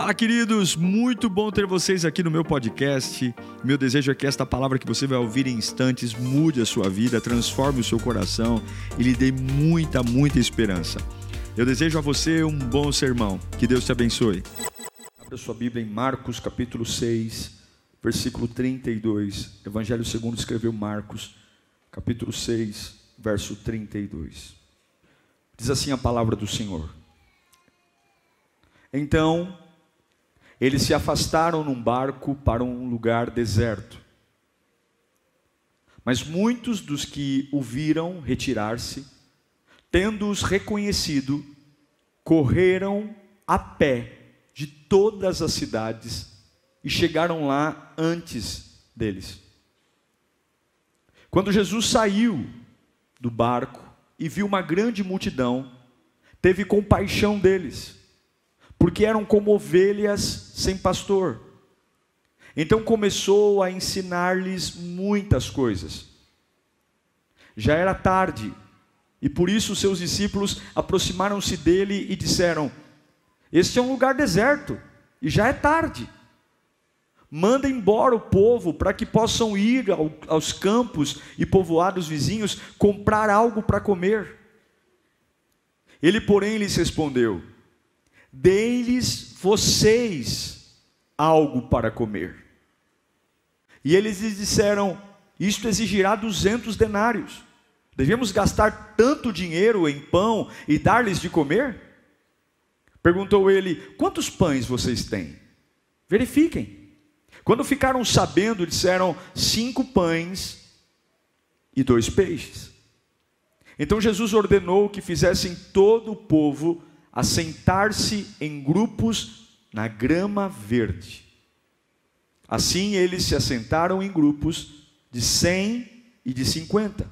Fala, queridos! Muito bom ter vocês aqui no meu podcast. Meu desejo é que esta palavra que você vai ouvir em instantes mude a sua vida, transforme o seu coração e lhe dê muita, muita esperança. Eu desejo a você um bom sermão. Que Deus te abençoe. Abra sua Bíblia em Marcos, capítulo 6, versículo 32. Evangelho segundo escreveu Marcos, capítulo 6, verso 32. Diz assim a palavra do Senhor. Então, eles se afastaram num barco para um lugar deserto. Mas muitos dos que o viram retirar-se, tendo-os reconhecido, correram a pé de todas as cidades e chegaram lá antes deles. Quando Jesus saiu do barco e viu uma grande multidão, teve compaixão deles porque eram como ovelhas sem pastor. Então começou a ensinar-lhes muitas coisas. Já era tarde, e por isso seus discípulos aproximaram-se dele e disseram: Este é um lugar deserto, e já é tarde. Manda embora o povo para que possam ir aos campos e povoados vizinhos comprar algo para comer. Ele, porém, lhes respondeu: Dei-lhes vocês algo para comer. E eles lhes disseram: Isto exigirá duzentos denários. Devemos gastar tanto dinheiro em pão e dar-lhes de comer? Perguntou ele: Quantos pães vocês têm? Verifiquem. Quando ficaram sabendo, disseram: Cinco pães e dois peixes. Então Jesus ordenou que fizessem todo o povo assentar-se em grupos na grama verde. Assim eles se assentaram em grupos de cem e de cinquenta.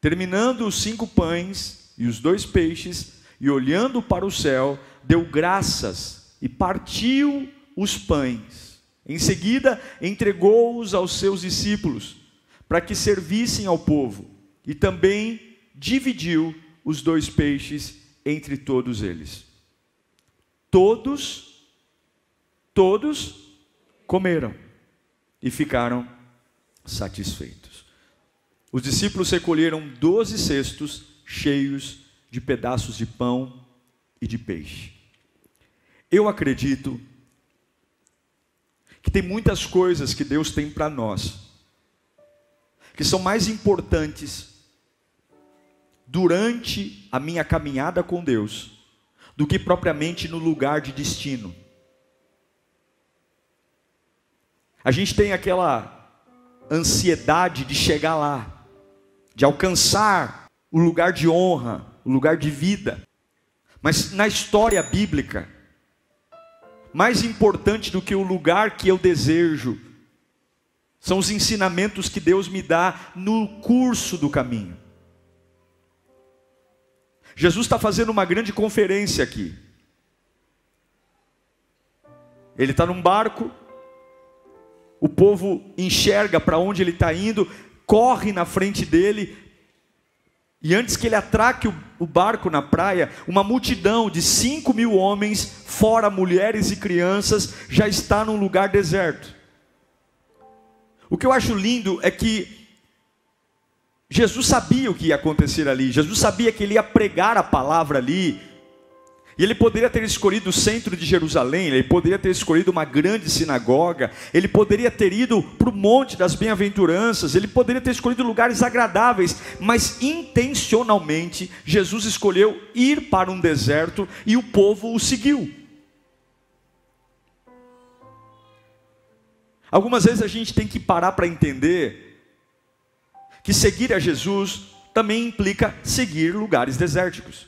Terminando os cinco pães e os dois peixes, e olhando para o céu, deu graças e partiu os pães. Em seguida, entregou-os aos seus discípulos, para que servissem ao povo, e também dividiu os dois peixes entre todos eles. Todos, todos comeram e ficaram satisfeitos. Os discípulos recolheram doze cestos cheios de pedaços de pão e de peixe. Eu acredito que tem muitas coisas que Deus tem para nós que são mais importantes durante a minha caminhada com Deus do que propriamente no lugar de destino. A gente tem aquela ansiedade de chegar lá, de alcançar o lugar de honra, o lugar de vida. Mas na história bíblica, mais importante do que o lugar que eu desejo, são os ensinamentos que Deus me dá no curso do caminho. Jesus está fazendo uma grande conferência aqui. Ele está num barco, o povo enxerga para onde ele está indo, corre na frente dele, e antes que ele atraque o, barco na praia, uma multidão de cinco mil homens, fora mulheres e crianças, já está num lugar deserto. O que eu acho lindo é que Jesus sabia o que ia acontecer ali, Jesus sabia que ele ia pregar a palavra ali, e ele poderia ter escolhido o centro de Jerusalém, ele poderia ter escolhido uma grande sinagoga, ele poderia ter ido para o Monte das Bem-aventuranças, ele poderia ter escolhido lugares agradáveis, mas intencionalmente Jesus escolheu ir para um deserto e o povo o seguiu. Algumas vezes a gente tem que parar para entender que seguir a Jesus também implica seguir lugares desérticos.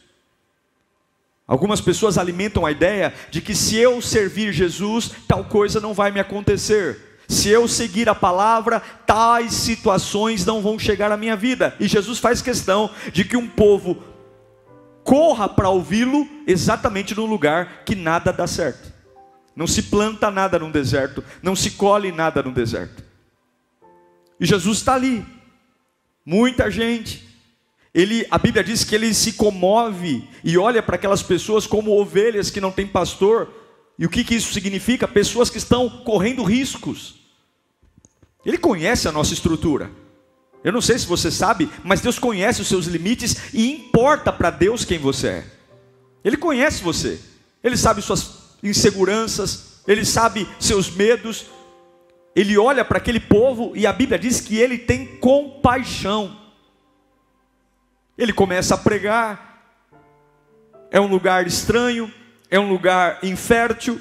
Algumas pessoas alimentam a ideia de que se eu servir Jesus, tal coisa não vai me acontecer. Se eu seguir a palavra, tais situações não vão chegar à minha vida. E Jesus faz questão de que um povo corra para ouvi-lo exatamente no lugar que nada dá certo. Não se planta nada no deserto, não se colhe nada no deserto. E Jesus está ali, muita gente. Ele, a Bíblia diz que ele se comove e olha para aquelas pessoas como ovelhas que não têm pastor. E o que, que isso significa? Pessoas que estão correndo riscos. Ele conhece a nossa estrutura. Eu não sei se você sabe, mas Deus conhece os seus limites e importa para Deus quem você é. Ele conhece você. Ele sabe suas inseguranças, ele sabe seus medos. Ele olha para aquele povo e a Bíblia diz que ele tem compaixão. Ele começa a pregar. É um lugar estranho, é um lugar infértil.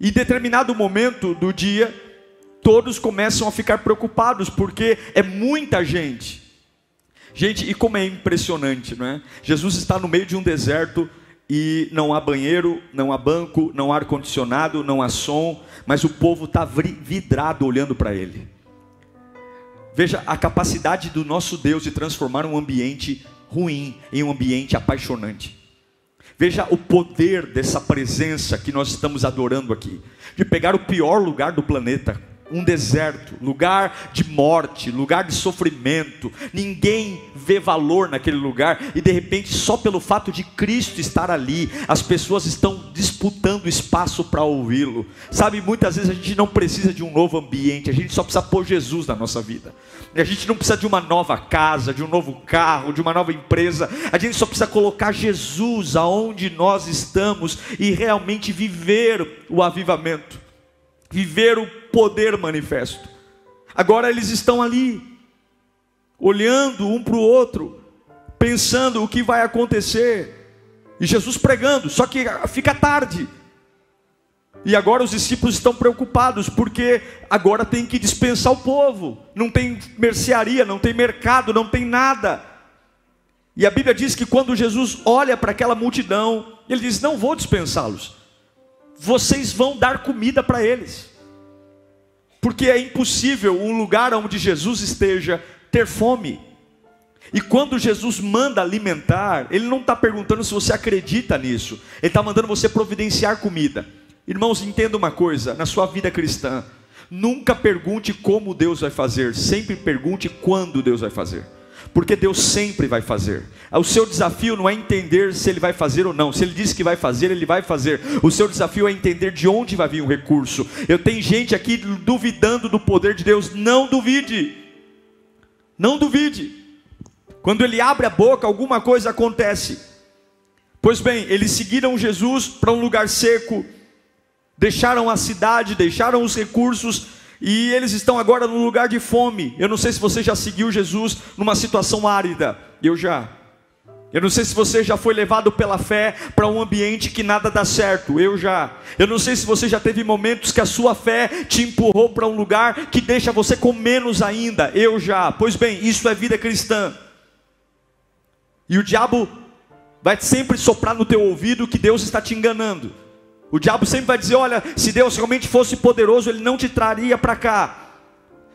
E determinado momento do dia, todos começam a ficar preocupados, porque é muita gente. Gente, e como é impressionante, não é? Jesus está no meio de um deserto e não há banheiro, não há banco, não há ar-condicionado, não há som, mas o povo está vidrado olhando para ele. Veja a capacidade do nosso Deus de transformar um ambiente ruim em um ambiente apaixonante. Veja o poder dessa presença que nós estamos adorando aqui, de pegar o pior lugar do planeta, um deserto, lugar de morte, lugar de sofrimento. Ninguém vê valor naquele lugar e de repente, só pelo fato de Cristo estar ali, as pessoas estão disputando espaço para ouvi-lo. Sabe, muitas vezes a gente não precisa de um novo ambiente, a gente só precisa pôr Jesus na nossa vida. A gente não precisa de uma nova casa, de um novo carro, de uma nova empresa. A gente só precisa colocar Jesus aonde nós estamos e realmente viver o avivamento viver o poder manifesto. Agora eles estão ali, olhando um para o outro, pensando o que vai acontecer, e Jesus pregando, só que fica tarde. E agora os discípulos estão preocupados, porque agora tem que dispensar o povo, não tem mercearia, não tem mercado, não tem nada. E a Bíblia diz que quando Jesus olha para aquela multidão, ele diz: Não vou dispensá-los, vocês vão dar comida para eles. Porque é impossível um lugar onde Jesus esteja ter fome. E quando Jesus manda alimentar, Ele não está perguntando se você acredita nisso, Ele está mandando você providenciar comida. Irmãos, entenda uma coisa: na sua vida cristã, nunca pergunte como Deus vai fazer, sempre pergunte quando Deus vai fazer porque Deus sempre vai fazer. O seu desafio não é entender se Ele vai fazer ou não. Se Ele disse que vai fazer, Ele vai fazer. O seu desafio é entender de onde vai vir o recurso. Eu tenho gente aqui duvidando do poder de Deus. Não duvide. Não duvide. Quando Ele abre a boca, alguma coisa acontece. Pois bem, eles seguiram Jesus para um lugar seco, deixaram a cidade, deixaram os recursos e eles estão agora num lugar de fome. Eu não sei se você já seguiu Jesus numa situação árida. Eu já. Eu não sei se você já foi levado pela fé para um ambiente que nada dá certo. Eu já. Eu não sei se você já teve momentos que a sua fé te empurrou para um lugar que deixa você com menos ainda. Eu já. Pois bem, isso é vida cristã. E o diabo vai sempre soprar no teu ouvido que Deus está te enganando. O diabo sempre vai dizer: olha, se Deus realmente fosse poderoso, ele não te traria para cá.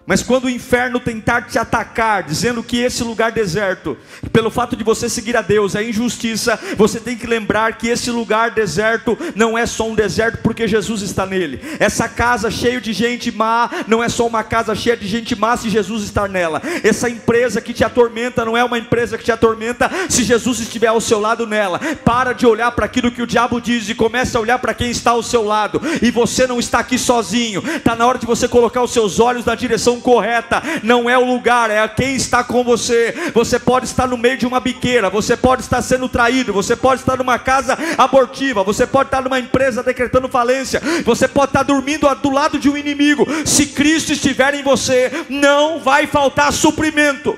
Mas quando o inferno tentar te atacar, dizendo que esse lugar deserto, pelo fato de você seguir a Deus, é injustiça, você tem que lembrar que esse lugar deserto não é só um deserto porque Jesus está nele. Essa casa cheia de gente má não é só uma casa cheia de gente má se Jesus estar nela. Essa empresa que te atormenta não é uma empresa que te atormenta se Jesus estiver ao seu lado nela. Para de olhar para aquilo que o diabo diz e comece a olhar para quem está ao seu lado. E você não está aqui sozinho. Está na hora de você colocar os seus olhos na direção correta, não é o lugar, é quem está com você. Você pode estar no meio de uma biqueira, você pode estar sendo traído, você pode estar numa casa abortiva, você pode estar numa empresa decretando falência, você pode estar dormindo do lado de um inimigo. Se Cristo estiver em você, não vai faltar suprimento.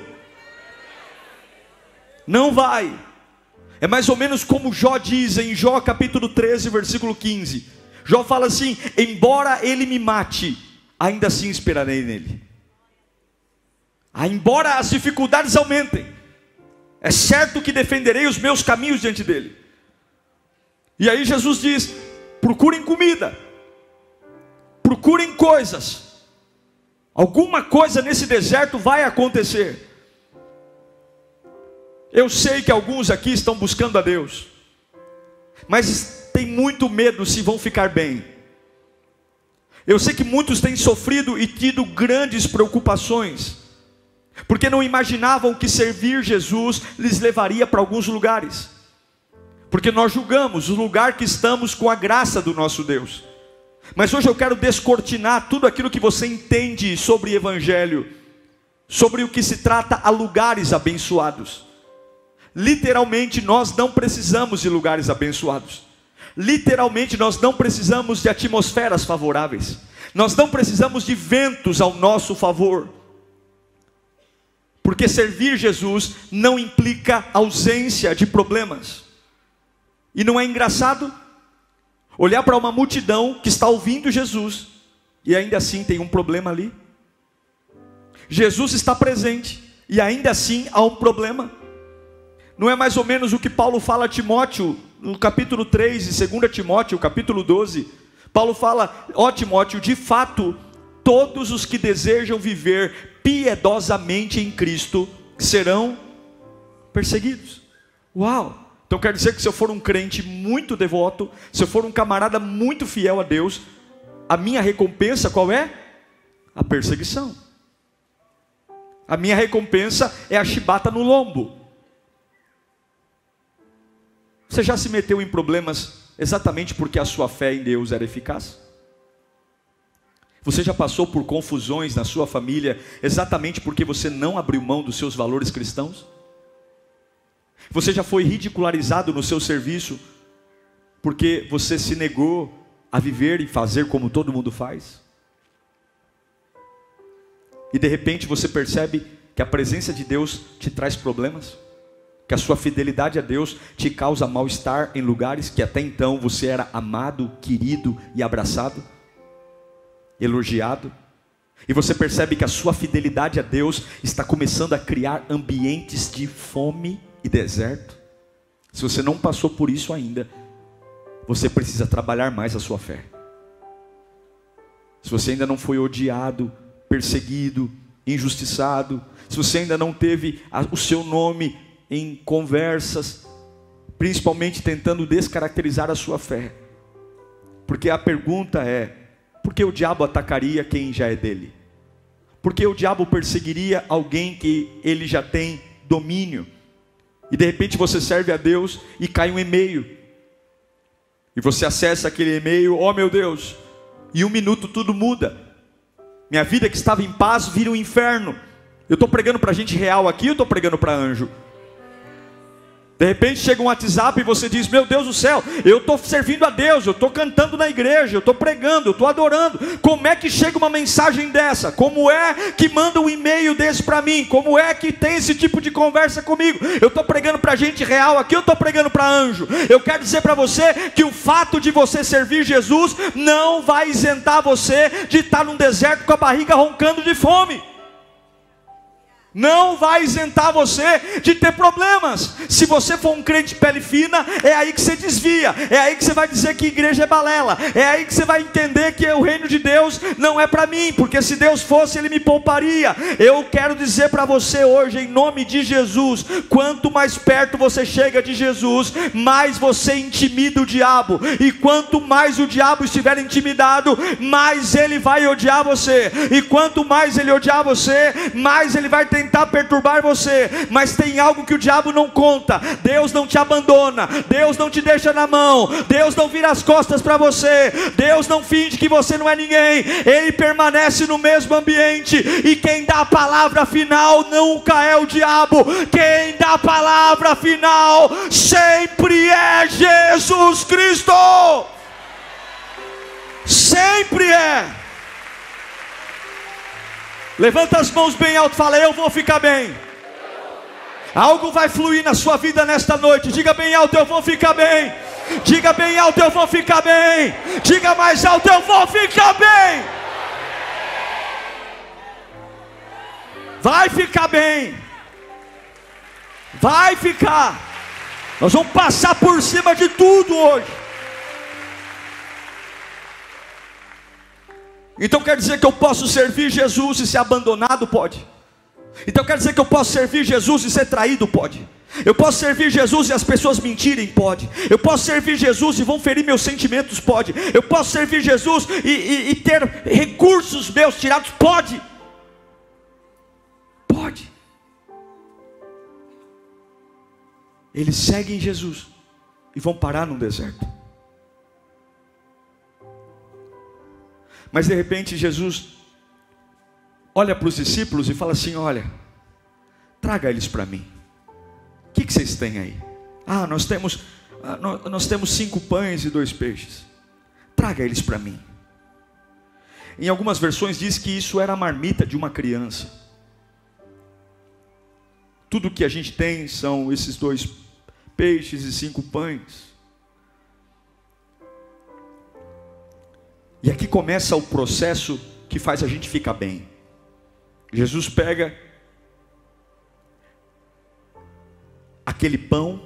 Não vai. É mais ou menos como Jó diz em Jó capítulo 13, versículo 15. Jó fala assim: Embora ele me mate, ainda assim esperarei nele. Ah, embora as dificuldades aumentem, é certo que defenderei os meus caminhos diante dele. E aí Jesus diz: procurem comida, procurem coisas, alguma coisa nesse deserto vai acontecer. Eu sei que alguns aqui estão buscando a Deus, mas tem muito medo se vão ficar bem. Eu sei que muitos têm sofrido e tido grandes preocupações porque não imaginavam que servir Jesus lhes levaria para alguns lugares, porque nós julgamos o lugar que estamos com a graça do nosso Deus. Mas hoje eu quero descortinar tudo aquilo que você entende sobre Evangelho, sobre o que se trata a lugares abençoados. Literalmente, nós não precisamos de lugares abençoados. Literalmente, nós não precisamos de atmosferas favoráveis. Nós não precisamos de ventos ao nosso favor. Porque servir Jesus não implica ausência de problemas. E não é engraçado olhar para uma multidão que está ouvindo Jesus e ainda assim tem um problema ali? Jesus está presente e ainda assim há um problema. Não é mais ou menos o que Paulo fala a Timóteo no capítulo 3 e 2 Timóteo, capítulo 12. Paulo fala: Ó Timóteo, de fato, todos os que desejam viver piedosamente em Cristo serão perseguidos. Uau! Então quer dizer que se eu for um crente muito devoto, se eu for um camarada muito fiel a Deus, a minha recompensa qual é? A perseguição. A minha recompensa é a chibata no lombo. Você já se meteu em problemas exatamente porque a sua fé em Deus era eficaz? Você já passou por confusões na sua família exatamente porque você não abriu mão dos seus valores cristãos? Você já foi ridicularizado no seu serviço porque você se negou a viver e fazer como todo mundo faz? E de repente você percebe que a presença de Deus te traz problemas? que a sua fidelidade a Deus te causa mal-estar em lugares que até então você era amado, querido e abraçado, elogiado. E você percebe que a sua fidelidade a Deus está começando a criar ambientes de fome e deserto. Se você não passou por isso ainda, você precisa trabalhar mais a sua fé. Se você ainda não foi odiado, perseguido, injustiçado, se você ainda não teve o seu nome em conversas, principalmente tentando descaracterizar a sua fé. Porque a pergunta é: por que o diabo atacaria quem já é dele? Por que o diabo perseguiria alguém que ele já tem domínio? E de repente você serve a Deus e cai um e-mail. E você acessa aquele e-mail, oh meu Deus, e um minuto tudo muda. Minha vida que estava em paz vira um inferno. Eu estou pregando para gente real aqui, eu estou pregando para anjo. De repente chega um WhatsApp e você diz: Meu Deus do céu, eu estou servindo a Deus, eu estou cantando na igreja, eu estou pregando, eu estou adorando. Como é que chega uma mensagem dessa? Como é que manda um e-mail desse para mim? Como é que tem esse tipo de conversa comigo? Eu estou pregando para gente real aqui, eu estou pregando para anjo. Eu quero dizer para você que o fato de você servir Jesus não vai isentar você de estar num deserto com a barriga roncando de fome não vai isentar você de ter problemas. Se você for um crente pele fina, é aí que você desvia, é aí que você vai dizer que igreja é balela, é aí que você vai entender que o reino de Deus não é para mim, porque se Deus fosse, Ele me pouparia. Eu quero dizer para você hoje, em nome de Jesus, quanto mais perto você chega de Jesus, mais você intimida o diabo, e quanto mais o diabo estiver intimidado, mais ele vai odiar você, e quanto mais ele odiar você, mais ele vai tentar tentar perturbar você, mas tem algo que o diabo não conta. Deus não te abandona, Deus não te deixa na mão, Deus não vira as costas para você, Deus não finge que você não é ninguém, Ele permanece no mesmo ambiente, e quem dá a palavra final nunca é o diabo, quem dá a palavra final sempre é Jesus Cristo. Sempre é. Levanta as mãos bem alto, fala: Eu vou ficar bem. Algo vai fluir na sua vida nesta noite. Diga bem alto: Eu vou ficar bem. Diga bem alto: Eu vou ficar bem. Diga mais alto: Eu vou ficar bem. Vai ficar bem. Vai ficar. Nós vamos passar por cima de tudo hoje. Então quer dizer que eu posso servir Jesus e ser abandonado? Pode. Então quer dizer que eu posso servir Jesus e ser traído? Pode. Eu posso servir Jesus e as pessoas mentirem? Pode. Eu posso servir Jesus e vão ferir meus sentimentos? Pode. Eu posso servir Jesus e, e, e ter recursos meus tirados? Pode. Pode. Eles seguem Jesus e vão parar num deserto. Mas de repente Jesus olha para os discípulos e fala assim: Olha, traga eles para mim. O que, que, vocês têm aí? Ah, nós temos, ah, nós, nós temos cinco pães e dois peixes. Traga eles para mim. Em algumas versões diz que isso era a marmita de uma criança. Tudo que a gente tem são esses dois peixes e cinco pães. E aqui começa o processo que faz a gente ficar bem. Jesus pega aquele pão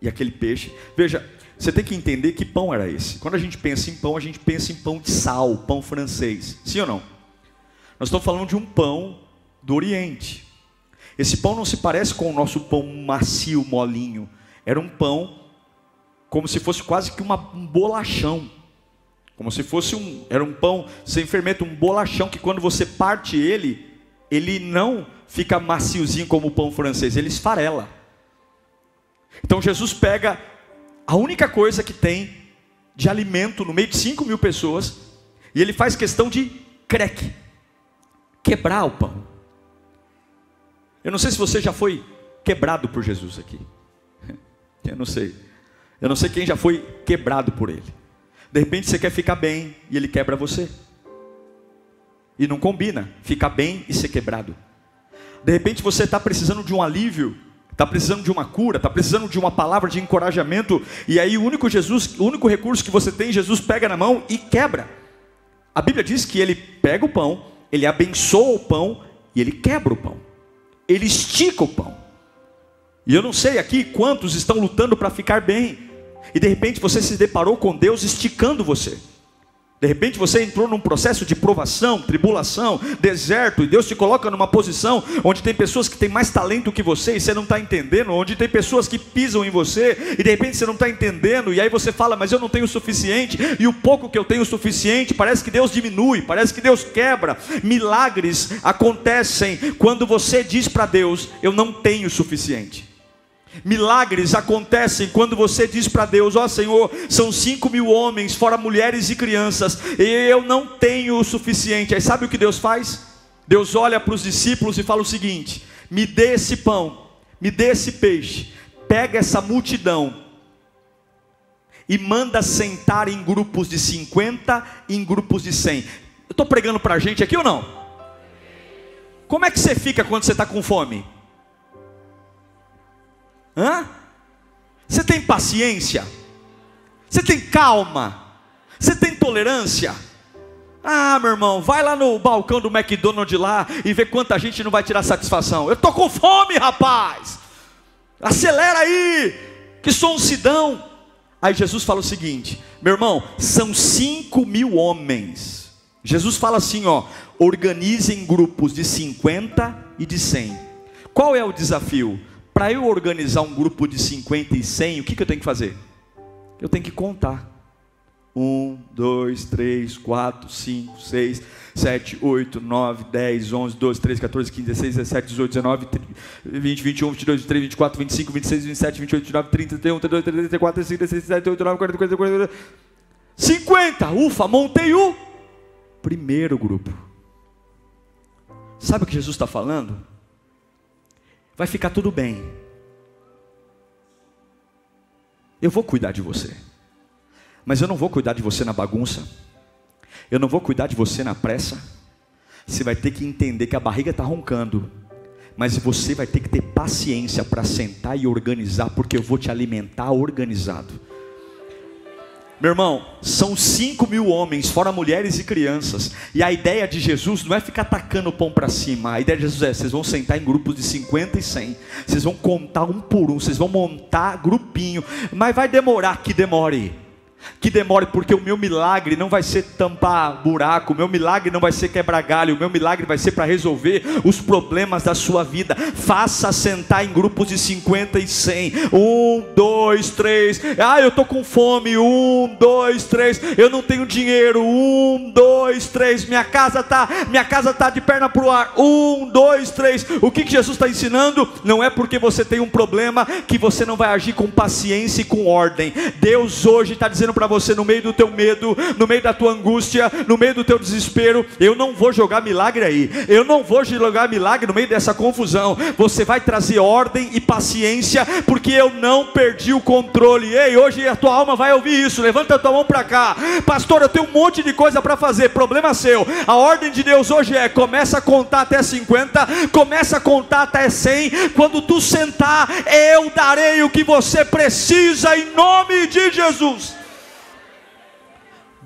e aquele peixe. Veja, você tem que entender que pão era esse. Quando a gente pensa em pão, a gente pensa em pão de sal, pão francês. Sim ou não? Nós estamos falando de um pão do Oriente. Esse pão não se parece com o nosso pão macio, molinho. Era um pão como se fosse quase que uma, um bolachão. Como se fosse um, era um pão sem fermento, um bolachão que quando você parte ele, ele não fica maciozinho como o pão francês, ele esfarela. Então Jesus pega a única coisa que tem de alimento no meio de 5 mil pessoas, e ele faz questão de creque, quebrar o pão. Eu não sei se você já foi quebrado por Jesus aqui. Eu não sei. Eu não sei quem já foi quebrado por ele. De repente você quer ficar bem e ele quebra você. E não combina ficar bem e ser quebrado. De repente você está precisando de um alívio, está precisando de uma cura, está precisando de uma palavra de encorajamento, e aí o único Jesus, o único recurso que você tem, Jesus pega na mão e quebra. A Bíblia diz que ele pega o pão, ele abençoa o pão e ele quebra o pão. Ele estica o pão. E eu não sei aqui quantos estão lutando para ficar bem. E de repente você se deparou com Deus esticando você. De repente você entrou num processo de provação, tribulação, deserto, e Deus te coloca numa posição onde tem pessoas que têm mais talento que você e você não está entendendo, onde tem pessoas que pisam em você e de repente você não está entendendo, e aí você fala, mas eu não tenho o suficiente, e o pouco que eu tenho o suficiente, parece que Deus diminui, parece que Deus quebra. Milagres acontecem quando você diz para Deus, eu não tenho o suficiente. Milagres acontecem quando você diz para Deus: Ó oh, Senhor, são cinco mil homens, fora mulheres e crianças, e eu não tenho o suficiente. Aí sabe o que Deus faz? Deus olha para os discípulos e fala o seguinte: Me dê esse pão, me dê esse peixe, pega essa multidão e manda sentar em grupos de 50 e em grupos de 100. Eu estou pregando para a gente aqui ou não? Como é que você fica quando você está com fome? Hã? Você tem paciência? Você tem calma? Você tem tolerância? Ah, meu irmão, vai lá no balcão do McDonald's lá e vê quanta gente não vai tirar satisfação. Eu tô com fome, rapaz. Acelera aí, que sou um sidão. Aí Jesus fala o seguinte, meu irmão, são cinco mil homens. Jesus fala assim, ó, organizem grupos de 50 e de 100. Qual é o desafio? Para eu organizar um grupo de 50 e 100, o que, que eu tenho que fazer? Eu tenho que contar. 1, 2, 3, 4, 5, 6, 7, 8, 9, 10, 11, 12, 13, 14, 15, 16, 17, 18, 19, 20, 21, 22, 23, 24, 25, 26, 27, 28, 29, 30, 31, 32, 33, 34, 35, 36, 37, 38, 39, 40, 40, 40, 50. Ufa, montei o primeiro grupo. Sabe o que Jesus está falando? Vai ficar tudo bem. Eu vou cuidar de você, mas eu não vou cuidar de você na bagunça, eu não vou cuidar de você na pressa. Você vai ter que entender que a barriga está roncando, mas você vai ter que ter paciência para sentar e organizar, porque eu vou te alimentar organizado. Meu irmão, são 5 mil homens, fora mulheres e crianças. E a ideia de Jesus não é ficar tacando o pão para cima. A ideia de Jesus é: vocês vão sentar em grupos de 50 e 100. Vocês vão contar um por um. Vocês vão montar grupinho. Mas vai demorar que demore. Que demore, porque o meu milagre não vai ser tampar buraco, o meu milagre não vai ser quebrar galho, o meu milagre vai ser para resolver os problemas da sua vida. Faça sentar em grupos de 50 e 100. Um, dois, três. Ah, eu estou com fome. Um, dois, três. Eu não tenho dinheiro. Um, dois, três. Minha casa tá, minha casa tá de perna pro ar. Um, dois, três. O que, que Jesus está ensinando? Não é porque você tem um problema que você não vai agir com paciência e com ordem. Deus hoje está dizendo para você no meio do teu medo, no meio da tua angústia, no meio do teu desespero, eu não vou jogar milagre aí. Eu não vou jogar milagre no meio dessa confusão. Você vai trazer ordem e paciência, porque eu não perdi o controle. Ei, hoje a tua alma vai ouvir isso. Levanta a tua mão para cá. Pastor, eu tenho um monte de coisa para fazer. Problema seu. A ordem de Deus hoje é: começa a contar até 50, começa a contar até 100. Quando tu sentar, eu darei o que você precisa em nome de Jesus.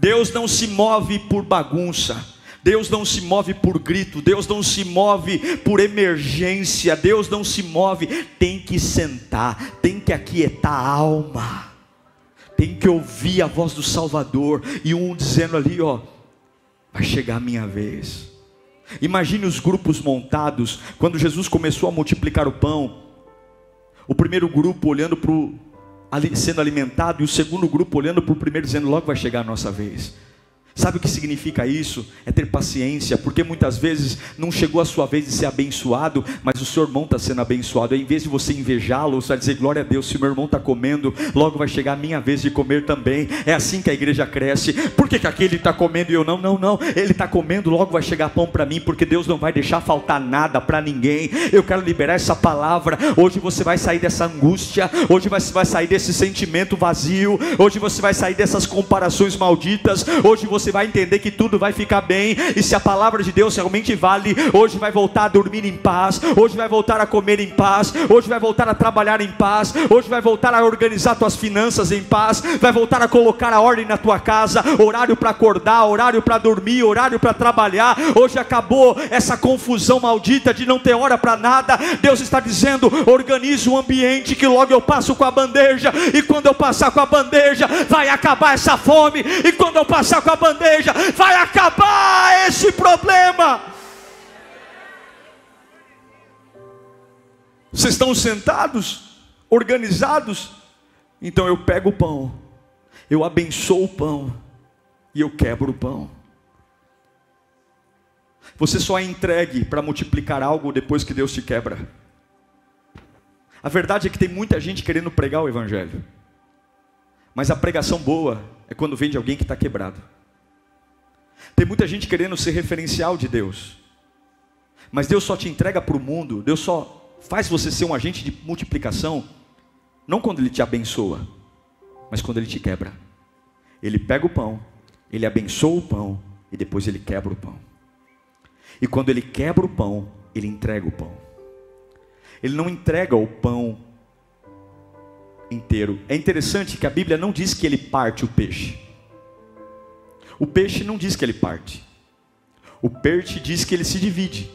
Deus não se move por bagunça. Deus não se move por grito, Deus não se move por emergência, Deus não se move, tem que sentar, tem que aquietar a alma, tem que ouvir a voz do Salvador, e um dizendo ali, ó, vai chegar a minha vez. Imagine os grupos montados, quando Jesus começou a multiplicar o pão, o primeiro grupo olhando para o sendo alimentado, e o segundo grupo olhando para o primeiro, dizendo: logo vai chegar a nossa vez. Sabe o que significa isso? É ter paciência, porque muitas vezes não chegou a sua vez de ser abençoado, mas o seu irmão está sendo abençoado. Em vez de você invejá-lo, você vai dizer glória a Deus, se meu irmão está comendo, logo vai chegar a minha vez de comer também. É assim que a igreja cresce. Por que, que aquele está comendo e eu não? Não, não. Ele está comendo, logo vai chegar pão para mim, porque Deus não vai deixar faltar nada para ninguém. Eu quero liberar essa palavra. Hoje você vai sair dessa angústia, hoje você vai sair desse sentimento vazio, hoje você vai sair dessas comparações malditas, hoje você você vai entender que tudo vai ficar bem, e se a palavra de Deus realmente vale, hoje vai voltar a dormir em paz, hoje vai voltar a comer em paz, hoje vai voltar a trabalhar em paz, hoje vai voltar a organizar tuas finanças em paz, vai voltar a colocar a ordem na tua casa, horário para acordar, horário para dormir, horário para trabalhar. Hoje acabou essa confusão maldita de não ter hora para nada. Deus está dizendo: organize um ambiente que logo eu passo com a bandeja, e quando eu passar com a bandeja, vai acabar essa fome, e quando eu passar com a bandeja, bandeja, vai acabar esse problema. Vocês estão sentados, organizados, então eu pego o pão, eu abençoo o pão e eu quebro o pão. Você só é entregue para multiplicar algo depois que Deus te quebra. A verdade é que tem muita gente querendo pregar o Evangelho, mas a pregação boa é quando vem de alguém que está quebrado. Tem muita gente querendo ser referencial de Deus. Mas Deus só te entrega para o mundo, Deus só faz você ser um agente de multiplicação, não quando Ele te abençoa, mas quando Ele te quebra. Ele pega o pão, Ele abençoa o pão e depois Ele quebra o pão. E quando Ele quebra o pão, Ele entrega o pão. Ele não entrega o pão inteiro. É interessante que a Bíblia não diz que Ele parte o peixe. O peixe não diz que ele parte. O peixe diz que ele se divide.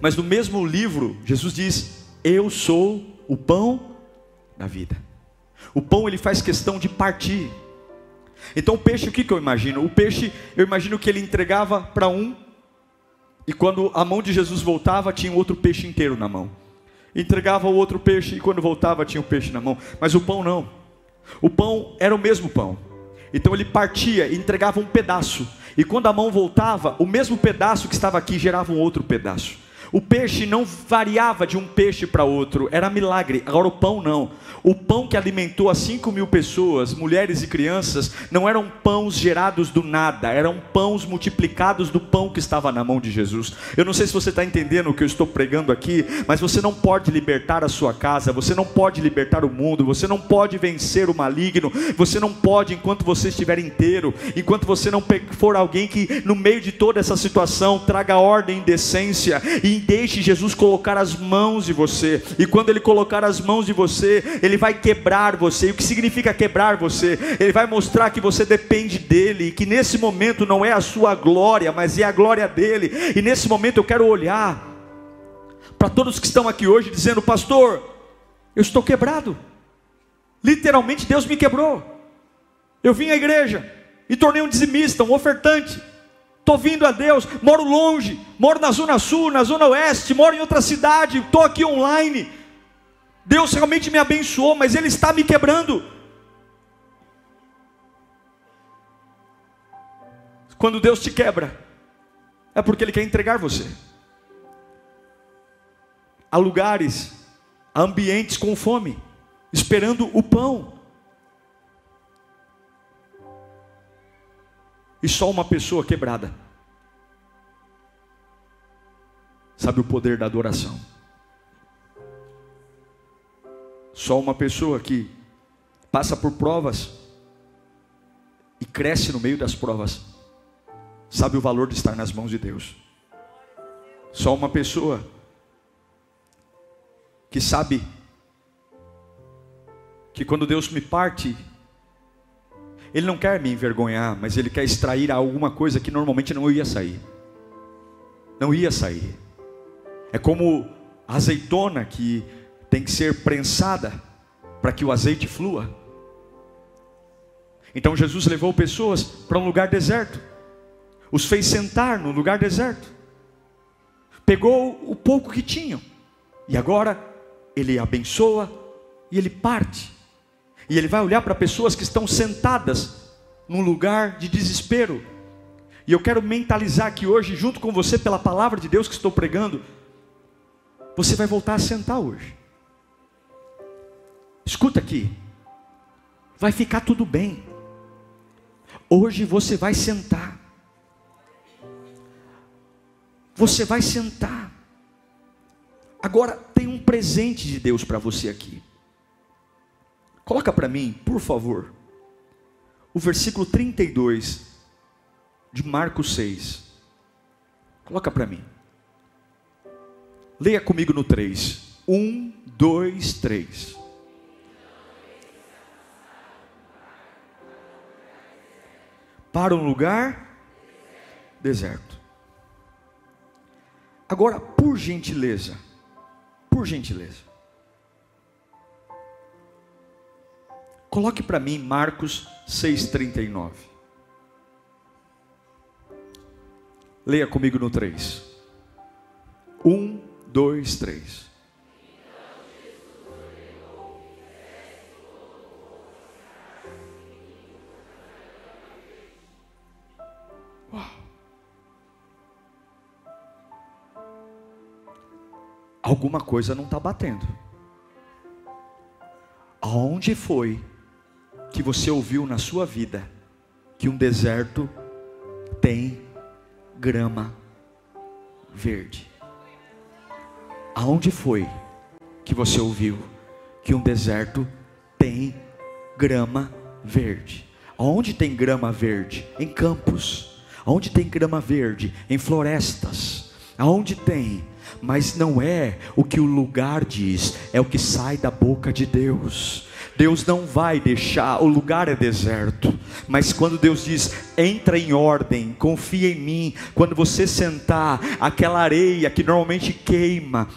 Mas no mesmo livro, Jesus diz: Eu sou o pão da vida. O pão ele faz questão de partir. Então o peixe, o que, que eu imagino? O peixe, eu imagino que ele entregava para um, e quando a mão de Jesus voltava, tinha outro peixe inteiro na mão. Entregava o outro peixe, e quando voltava, tinha o peixe na mão. Mas o pão não. O pão era o mesmo pão. Então ele partia e entregava um pedaço. E quando a mão voltava, o mesmo pedaço que estava aqui gerava um outro pedaço. O peixe não variava de um peixe para outro, era milagre. Agora o pão não. O pão que alimentou as 5 mil pessoas, mulheres e crianças, não eram pães gerados do nada, eram pães multiplicados do pão que estava na mão de Jesus. Eu não sei se você está entendendo o que eu estou pregando aqui, mas você não pode libertar a sua casa, você não pode libertar o mundo, você não pode vencer o maligno, você não pode, enquanto você estiver inteiro, enquanto você não for alguém que, no meio de toda essa situação, traga ordem e decência e deixe Jesus colocar as mãos de você, e quando Ele colocar as mãos de você, Ele vai quebrar você. E o que significa quebrar você? Ele vai mostrar que você depende dEle, e que nesse momento não é a sua glória, mas é a glória dEle. E nesse momento eu quero olhar para todos que estão aqui hoje dizendo: Pastor, eu estou quebrado. Literalmente Deus me quebrou. Eu vim à igreja e tornei um dizimista, um ofertante. Estou vindo a Deus, moro longe, moro na Zona Sul, na Zona Oeste, moro em outra cidade, estou aqui online. Deus realmente me abençoou, mas Ele está me quebrando. Quando Deus te quebra, é porque Ele quer entregar você. Há lugares, há ambientes com fome, esperando o pão. E só uma pessoa quebrada sabe o poder da adoração. Só uma pessoa que passa por provas e cresce no meio das provas sabe o valor de estar nas mãos de Deus. Só uma pessoa que sabe que quando Deus me parte, Ele não quer me envergonhar, mas Ele quer extrair alguma coisa que normalmente não ia sair. Não ia sair. É como a azeitona que tem que ser prensada para que o azeite flua. Então Jesus levou pessoas para um lugar deserto, os fez sentar no lugar deserto, pegou o pouco que tinham, e agora ele abençoa e ele parte. E ele vai olhar para pessoas que estão sentadas num lugar de desespero. E eu quero mentalizar que hoje, junto com você, pela palavra de Deus que estou pregando, você vai voltar a sentar hoje. Escuta aqui, vai ficar tudo bem. Hoje você vai sentar. Você vai sentar. Agora tem um presente de Deus para você aqui. Coloca para mim, por favor, o versículo 32 de Marcos 6. Coloca para mim. Leia comigo no 3. 1, 2, 3. Para um lugar deserto. Agora, por gentileza, por gentileza. Coloque para mim Marcos 6,39. Leia comigo no 3. 1, 2, 3. alguma coisa não está batendo. Aonde foi que você ouviu na sua vida que um deserto tem grama verde? Aonde foi que você ouviu que um deserto tem grama verde? Aonde tem grama verde? Em campos. Aonde tem grama verde? Em florestas. Aonde tem? mas não é o que o lugar diz, é o que sai da boca de Deus. Deus não vai deixar, o lugar é deserto, mas quando Deus diz, entra em ordem, confia em mim, quando você sentar, aquela areia que normalmente queima,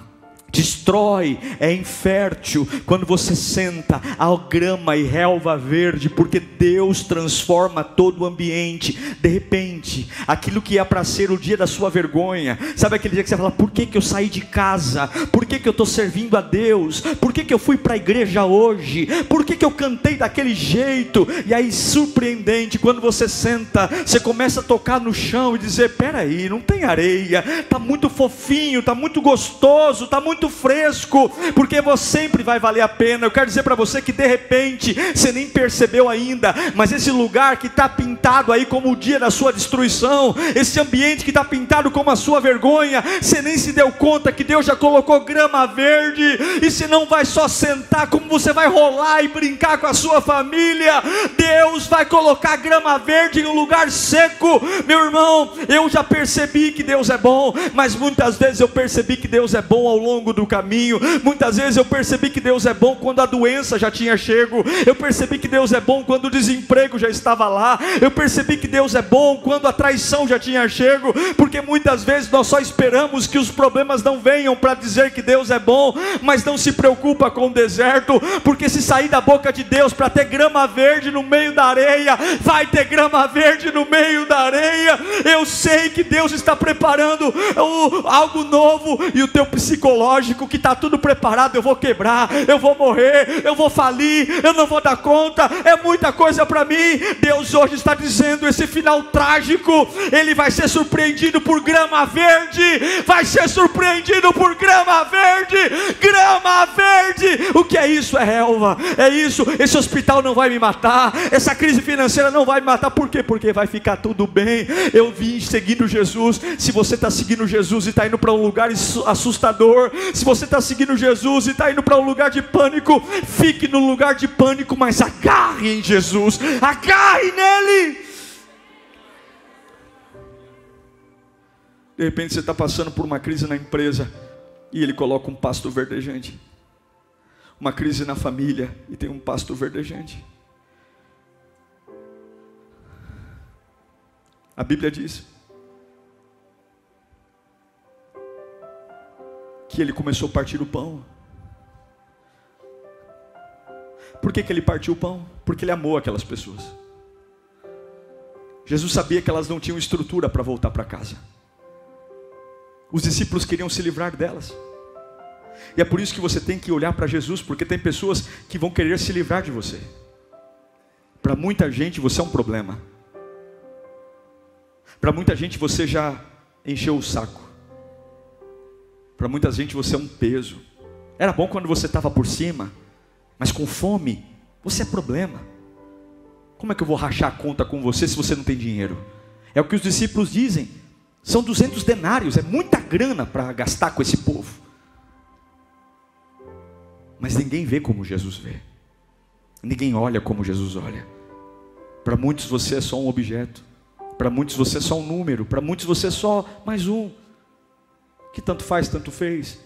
destrói, é infértil. Quando você senta a grama e relva verde, porque Deus transforma todo o ambiente. De repente, aquilo que é para ser o dia da sua vergonha, sabe aquele dia que você fala: por que, que eu saí de casa? Por que, que eu estou servindo a Deus? Por que, que eu fui para a igreja hoje? Por que, que eu cantei daquele jeito? E aí, surpreendente, quando você senta, você começa a tocar no chão e dizer: peraí, não tem areia, está muito fofinho, está muito gostoso, está muito muito fresco, porque você sempre vai valer a pena. Eu quero dizer para você que de repente você nem percebeu ainda, mas esse lugar que está pintado aí como o dia da sua destruição, esse ambiente que está pintado como a sua vergonha, você nem se deu conta que Deus já colocou grama verde, e você não vai só sentar, como você vai rolar e brincar com a sua família. Deus vai colocar grama verde em um lugar seco, meu irmão. Eu já percebi que Deus é bom, mas muitas vezes eu percebi que Deus é bom ao longo do caminho. Muitas vezes eu percebi que Deus é bom quando a doença já tinha chego. Eu percebi que Deus é bom quando o desemprego já estava lá. Eu percebi que Deus é bom quando a traição já tinha chego, porque muitas vezes nós só esperamos que os problemas não venham para dizer que Deus é bom, mas não se preocupa com o deserto, porque se sair da boca de Deus para ter grama verde no meio da areia, vai ter grama verde no meio da areia. Eu sei que Deus está preparando algo novo e o teu psicológico que está tudo preparado, eu vou quebrar, eu vou morrer, eu vou falir, eu não vou dar conta, é muita coisa para mim. Deus hoje está dizendo: esse final trágico, ele vai ser surpreendido por grama verde, vai ser surpreendido por grama verde, grama verde. O que é isso? É relva, é isso. Esse hospital não vai me matar, essa crise financeira não vai me matar, por quê? Porque vai ficar tudo bem. Eu vim seguindo Jesus. Se você está seguindo Jesus e está indo para um lugar assustador, se você está seguindo Jesus e está indo para um lugar de pânico, fique no lugar de pânico, mas agarre em Jesus, agarre nele. De repente você está passando por uma crise na empresa e ele coloca um pasto verdejante. Uma crise na família e tem um pasto verdejante. A Bíblia diz que ele começou a partir o pão. Por que, que ele partiu o pão? Porque ele amou aquelas pessoas. Jesus sabia que elas não tinham estrutura para voltar para casa. Os discípulos queriam se livrar delas. E é por isso que você tem que olhar para Jesus, porque tem pessoas que vão querer se livrar de você. Para muita gente você é um problema. Para muita gente você já encheu o saco. Para muita gente você é um peso. Era bom quando você estava por cima, mas com fome, você é problema. Como é que eu vou rachar a conta com você se você não tem dinheiro? É o que os discípulos dizem. São 200 denários, é muita grana para gastar com esse povo. Mas ninguém vê como Jesus vê. Ninguém olha como Jesus olha. Para muitos você é só um objeto. Para muitos você é só um número. Para muitos você é só mais um. Que tanto faz, tanto fez.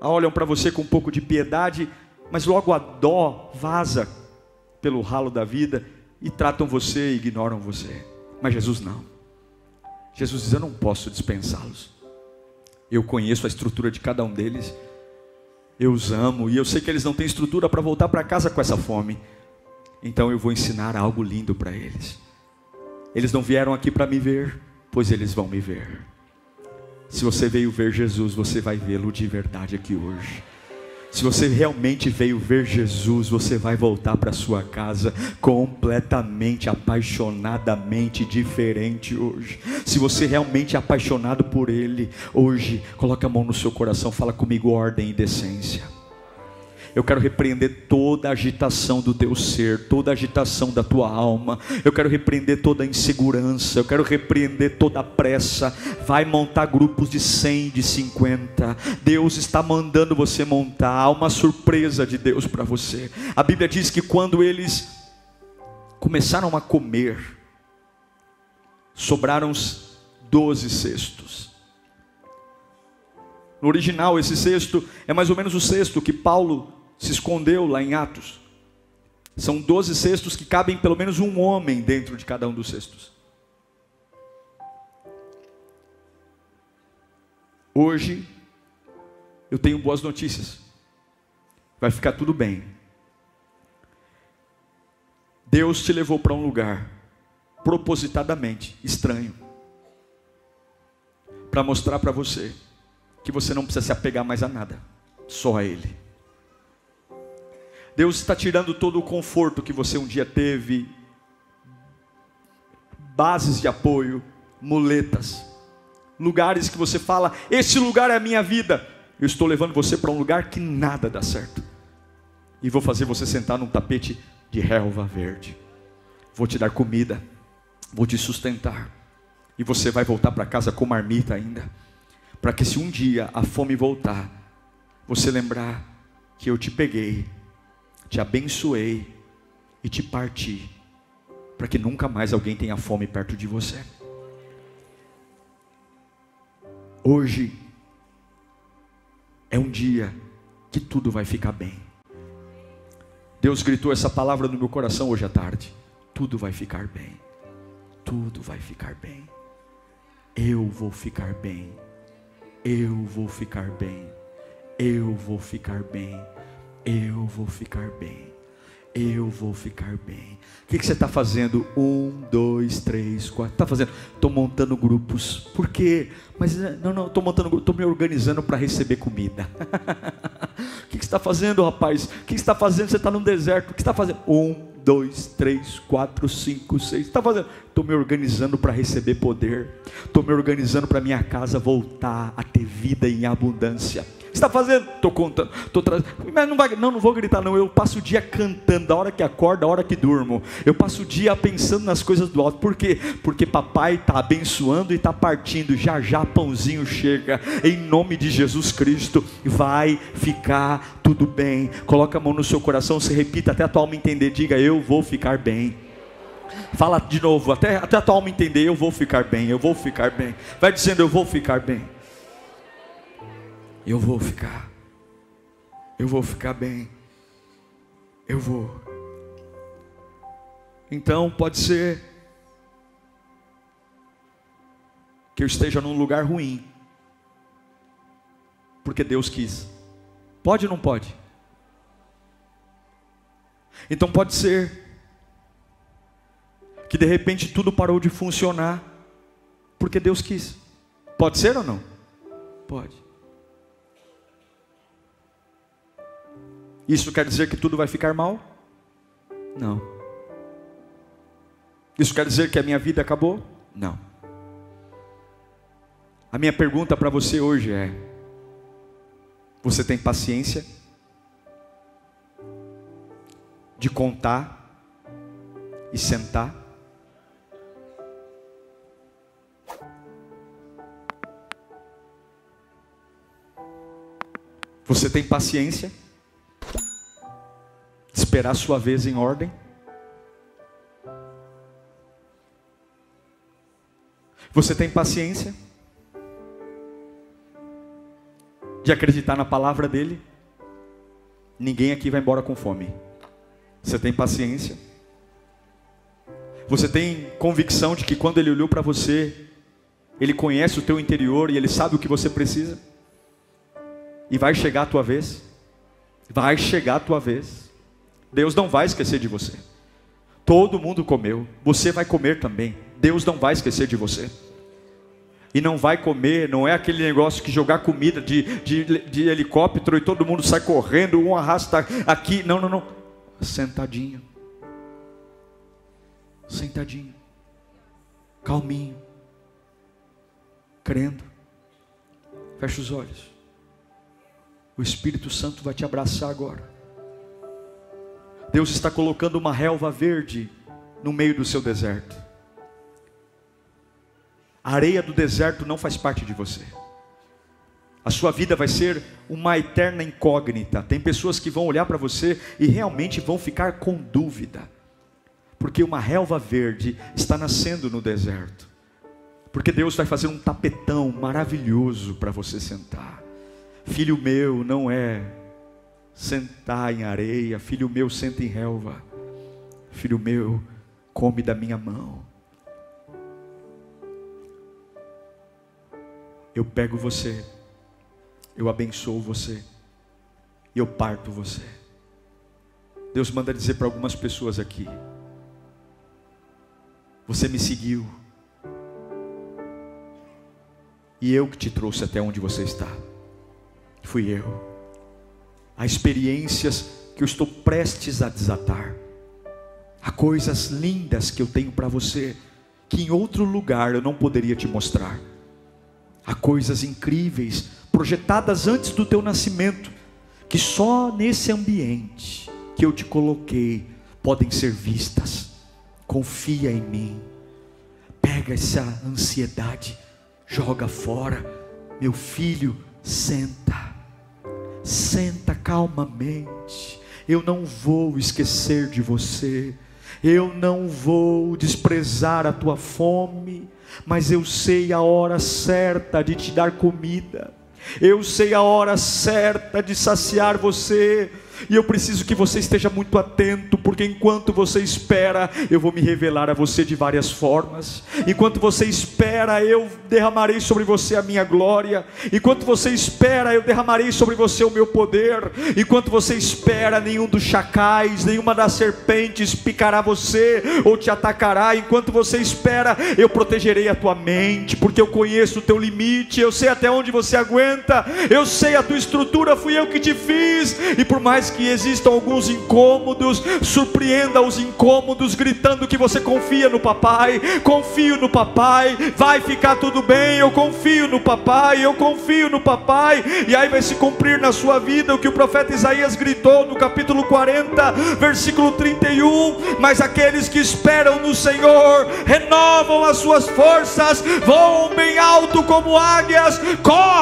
Olham para você com um pouco de piedade, mas logo a dó vaza pelo ralo da vida e tratam você e ignoram você. Mas Jesus não. Jesus diz: Eu não posso dispensá-los. Eu conheço a estrutura de cada um deles. Eu os amo e eu sei que eles não têm estrutura para voltar para casa com essa fome. Então eu vou ensinar algo lindo para eles. Eles não vieram aqui para me ver, pois eles vão me ver. Se você veio ver Jesus, você vai vê-lo de verdade aqui hoje. Se você realmente veio ver Jesus, você vai voltar para sua casa completamente apaixonadamente diferente hoje. Se você realmente é apaixonado por Ele, hoje, coloque a mão no seu coração, fala comigo ordem e decência. Eu quero repreender toda a agitação do teu ser, toda a agitação da tua alma. Eu quero repreender toda a insegurança. Eu quero repreender toda a pressa. Vai montar grupos de 100, de 50. Deus está mandando você montar. Há uma surpresa de Deus para você. A Bíblia diz que quando eles começaram a comer, sobraram 12 cestos. No original, esse cesto é mais ou menos o cesto que Paulo se escondeu lá em Atos. São doze cestos que cabem pelo menos um homem dentro de cada um dos cestos. Hoje, eu tenho boas notícias. Vai ficar tudo bem. Deus te levou para um lugar propositadamente estranho para mostrar para você que você não precisa se apegar mais a nada, só a Ele. Deus está tirando todo o conforto que você um dia teve, bases de apoio, muletas, lugares que você fala: Este lugar é a minha vida. Eu estou levando você para um lugar que nada dá certo, e vou fazer você sentar num tapete de relva verde. Vou te dar comida, vou te sustentar, e você vai voltar para casa com marmita ainda, para que se um dia a fome voltar, você lembrar que eu te peguei te abençoei e te parti, para que nunca mais alguém tenha fome perto de você. Hoje é um dia que tudo vai ficar bem. Deus gritou essa palavra no meu coração hoje à tarde. Tudo vai ficar bem. tudo vai ficar bem. Eu vou ficar bem. Eu vou ficar bem. Eu vou ficar bem. Eu vou ficar bem. Eu vou ficar bem. O que, que você está fazendo? Um, dois, três, quatro. Está fazendo? Estou montando grupos. Por quê? Mas não, não, estou montando estou me organizando para receber comida. o que, que você está fazendo, rapaz? O que você está fazendo? Você está no deserto. O que está fazendo? Um, dois, três, quatro, cinco, seis. Está fazendo? Estou me organizando para receber poder. Estou me organizando para minha casa voltar a ter vida em abundância está fazendo? Estou contando, estou trazendo. Mas não, vai, não, não vou gritar, não. Eu passo o dia cantando, da hora que acordo, da hora que durmo. Eu passo o dia pensando nas coisas do alto. Por quê? Porque papai está abençoando e está partindo. Já já pãozinho chega. Em nome de Jesus Cristo. Vai ficar tudo bem. Coloca a mão no seu coração, se repita até a tua alma entender. Diga, eu vou ficar bem. Fala de novo, até, até a tua alma entender, eu vou ficar bem, eu vou ficar bem. Vai dizendo, eu vou ficar bem eu vou ficar, eu vou ficar bem, eu vou. Então pode ser que eu esteja num lugar ruim, porque Deus quis. Pode ou não pode? Então pode ser que de repente tudo parou de funcionar, porque Deus quis. Pode ser ou não? Pode. Isso quer dizer que tudo vai ficar mal? Não. Isso quer dizer que a minha vida acabou? Não. A minha pergunta para você hoje é: você tem paciência de contar e sentar? Você tem paciência? Esperar sua vez em ordem. Você tem paciência de acreditar na palavra dele? Ninguém aqui vai embora com fome. Você tem paciência? Você tem convicção de que quando ele olhou para você, ele conhece o teu interior e ele sabe o que você precisa? E vai chegar a tua vez? Vai chegar a tua vez. Deus não vai esquecer de você. Todo mundo comeu, você vai comer também. Deus não vai esquecer de você. E não vai comer, não é aquele negócio que jogar comida de, de, de helicóptero e todo mundo sai correndo, um arrasta aqui. Não, não, não. Sentadinho. Sentadinho. Calminho. Crendo. Fecha os olhos. O Espírito Santo vai te abraçar agora. Deus está colocando uma relva verde no meio do seu deserto. A areia do deserto não faz parte de você. A sua vida vai ser uma eterna incógnita. Tem pessoas que vão olhar para você e realmente vão ficar com dúvida. Porque uma relva verde está nascendo no deserto. Porque Deus vai fazer um tapetão maravilhoso para você sentar. Filho meu, não é sentar em areia, filho meu, senta em relva, filho meu, come da minha mão. Eu pego você, eu abençoo você, e eu parto você. Deus manda dizer para algumas pessoas aqui: Você me seguiu, e eu que te trouxe até onde você está. Fui eu há experiências que eu estou prestes a desatar, há coisas lindas que eu tenho para você, que em outro lugar eu não poderia te mostrar, há coisas incríveis, projetadas antes do teu nascimento, que só nesse ambiente que eu te coloquei podem ser vistas. Confia em mim. Pega essa ansiedade, joga fora. Meu filho, senta senta calmamente. Eu não vou esquecer de você. Eu não vou desprezar a tua fome, mas eu sei a hora certa de te dar comida. Eu sei a hora certa de saciar você. E eu preciso que você esteja muito atento, porque enquanto você espera, eu vou me revelar a você de várias formas. Enquanto você espera, eu derramarei sobre você a minha glória. Enquanto você espera, eu derramarei sobre você o meu poder. Enquanto você espera, nenhum dos chacais, nenhuma das serpentes picará você ou te atacará. Enquanto você espera, eu protegerei a tua mente, porque eu conheço o teu limite, eu sei até onde você aguenta, eu sei a tua estrutura, fui eu que te fiz. E por mais que existam alguns incômodos, surpreenda os incômodos, gritando que você confia no papai, confio no papai, vai ficar tudo bem, eu confio no papai, eu confio no papai, e aí vai se cumprir na sua vida o que o profeta Isaías gritou no capítulo 40, versículo 31. Mas aqueles que esperam no Senhor renovam as suas forças, voam bem alto como águias, correm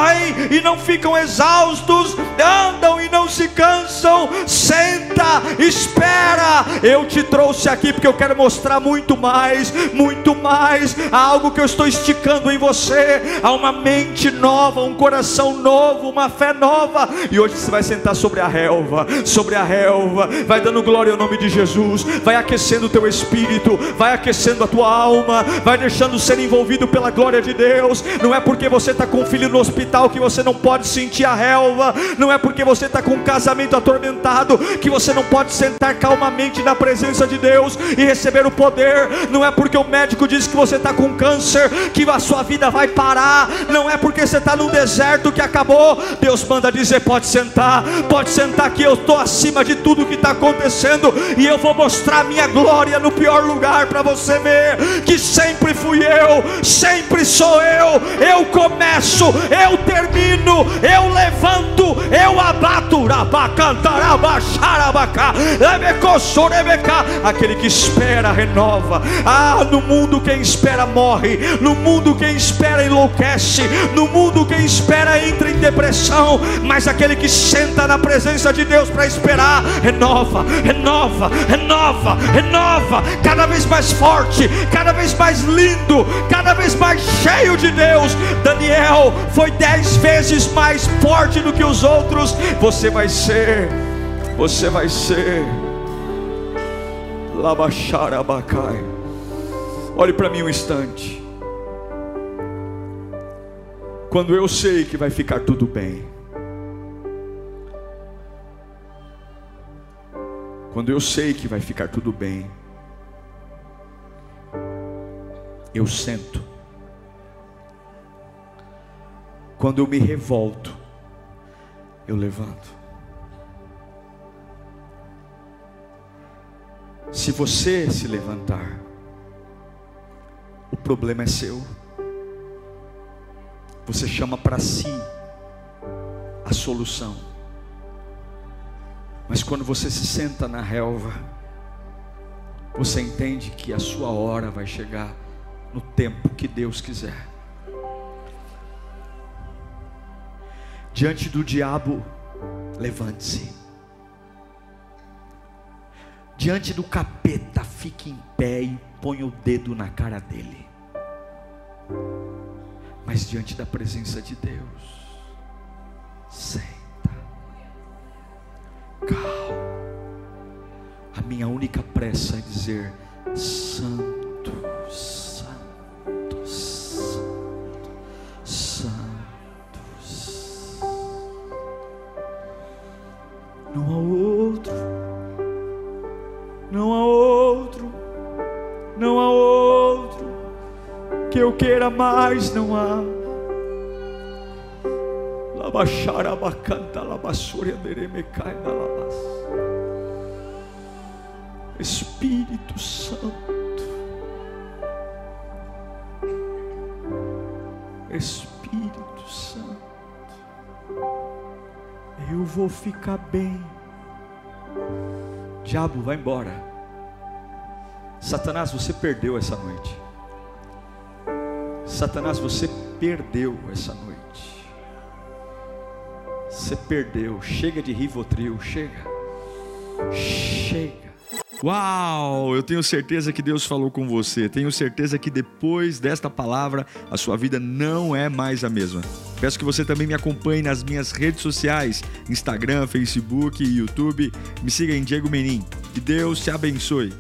e não ficam exaustos, andam e não se cansam. Senta, espera. Eu te trouxe aqui porque eu quero mostrar muito mais, muito mais. Há algo que eu estou esticando em você. Há uma mente nova, um coração novo, uma fé nova. E hoje você vai sentar sobre a relva, sobre a relva, vai dando glória ao nome de Jesus, vai aquecendo o teu espírito, vai aquecendo a tua alma, vai deixando ser envolvido pela glória de Deus. Não é porque você está com um filho no hospital que você não pode sentir a relva, não é porque você está com um casamento atormentado que você não pode sentar calmamente na presença de Deus e receber o poder, não é porque o médico diz que você está com câncer que a sua vida vai parar, não é porque você está num deserto que acabou. Deus manda dizer: pode sentar, pode sentar que eu estou acima de tudo que está acontecendo e eu vou mostrar minha glória no pior lugar para você ver que sempre fui eu, sempre sou eu. Eu começo, eu termino, eu levanto, eu abato. Aquele que espera renova. Ah, no mundo quem espera morre. No mundo quem espera enlouquece. No mundo quem espera entra em depressão. Mas aquele que senta na presença de Deus para esperar renova, renova, renova, renova. Cada vez mais forte, cada vez mais lindo, cada vez mais cheio de Deus. Daniel foi dez vezes mais forte do que os outros. Você vai ser, você vai ser. Labacharabacai. Olhe para mim um instante. Quando eu sei que vai ficar tudo bem. Quando eu sei que vai ficar tudo bem. Eu sento. Quando eu me revolto, eu levanto. Se você se levantar, o problema é seu. Você chama para si a solução. Mas quando você se senta na relva, você entende que a sua hora vai chegar no tempo que Deus quiser. Diante do diabo, levante-se. Diante do capeta, fique em pé e ponha o dedo na cara dele. Mas diante da presença de Deus, senta. Calma. A minha única pressa é dizer: Santo, mais, não há. Labaxarabacanta, labassuri, anderemecai, labas. Espírito Santo, Espírito Santo, eu vou ficar bem. Diabo, vai embora. Satanás, você perdeu essa noite. Satanás, você perdeu essa noite. Você perdeu. Chega de Rivotril, chega. Chega. Uau! Eu tenho certeza que Deus falou com você. Tenho certeza que depois desta palavra a sua vida não é mais a mesma. Peço que você também me acompanhe nas minhas redes sociais, Instagram, Facebook YouTube. Me siga em Diego Menin. Que Deus te abençoe.